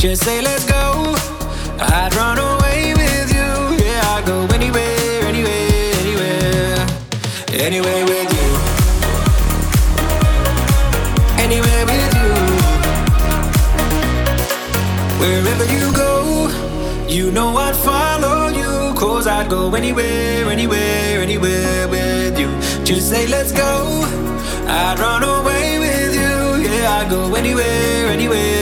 Just say, let's go. I'd run away with you. Yeah, I'd go anywhere, anywhere, anywhere. Anywhere with you. Anywhere with you. Wherever you go, you know I'd follow you. Cause I'd go anywhere, anywhere, anywhere with you. Just say, let's go. I'd run away with you. Yeah, I'd go anywhere, anywhere.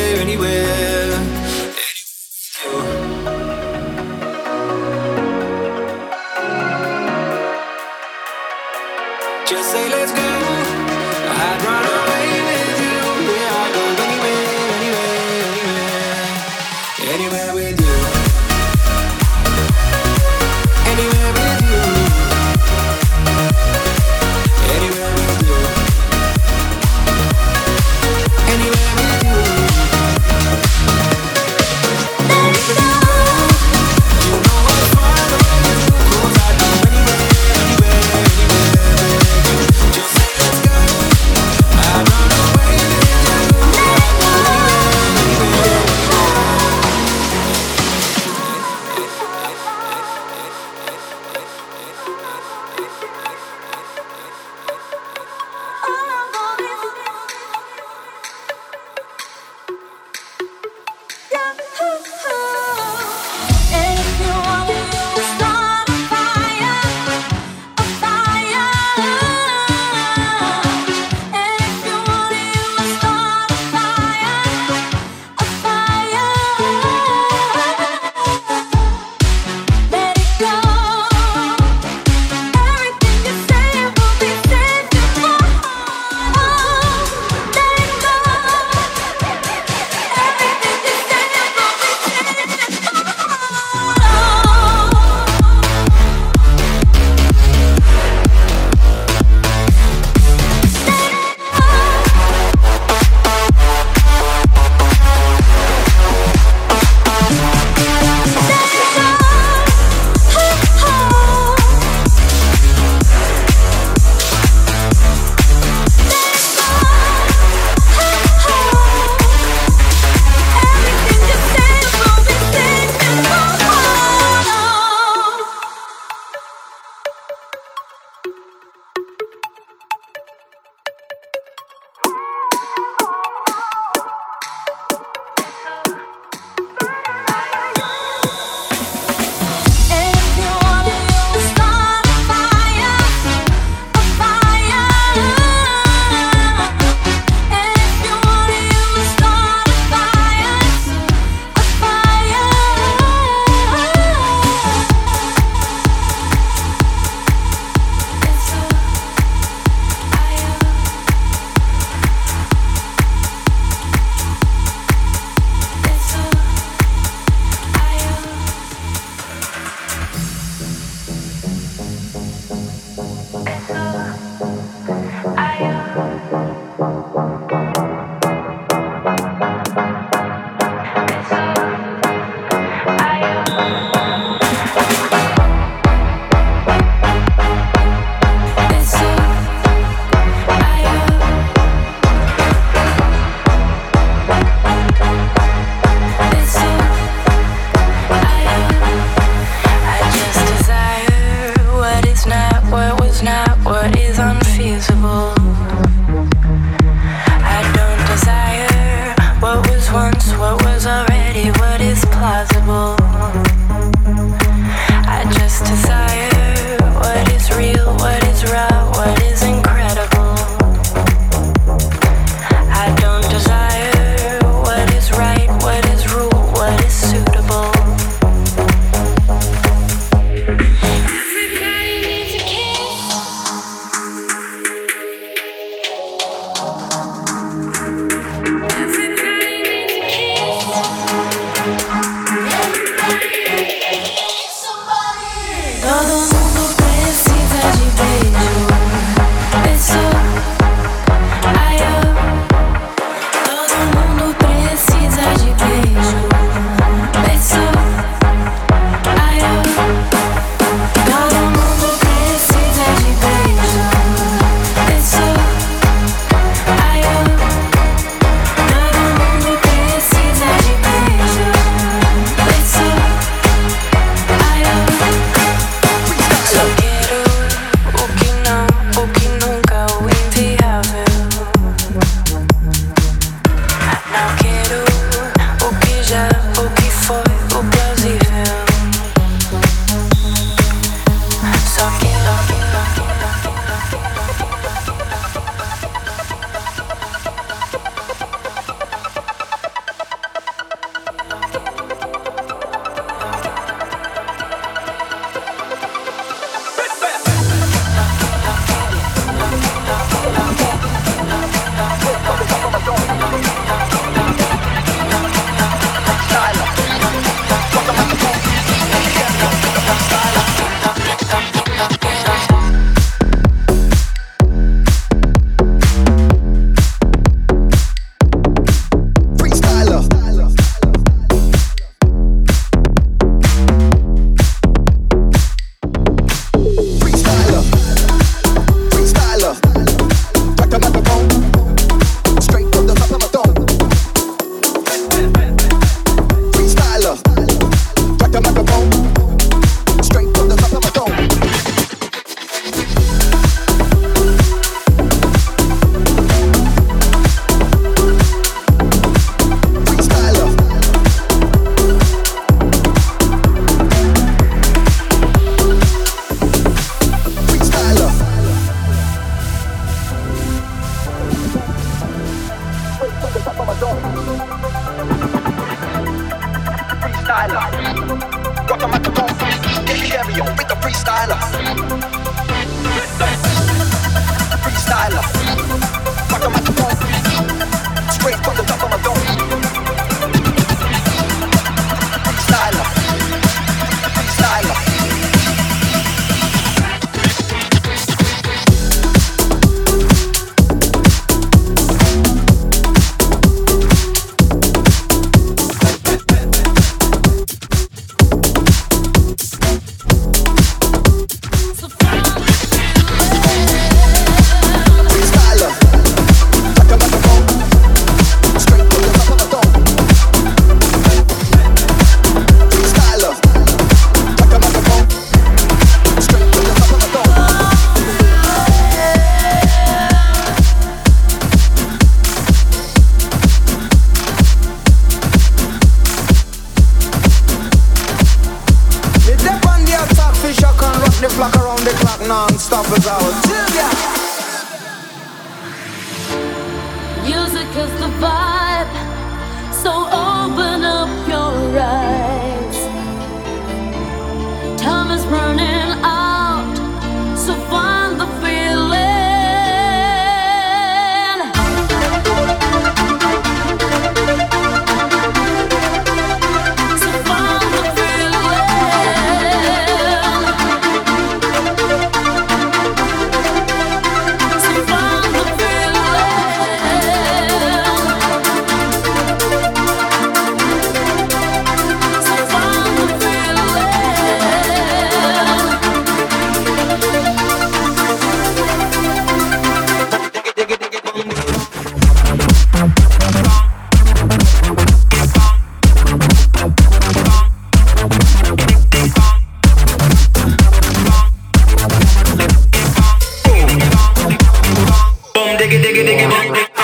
diggy diggy diggy diggy.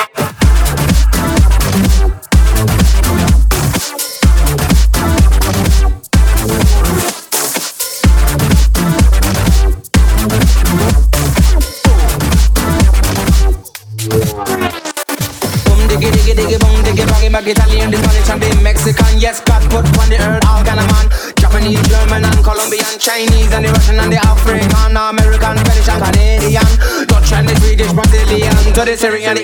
staring at it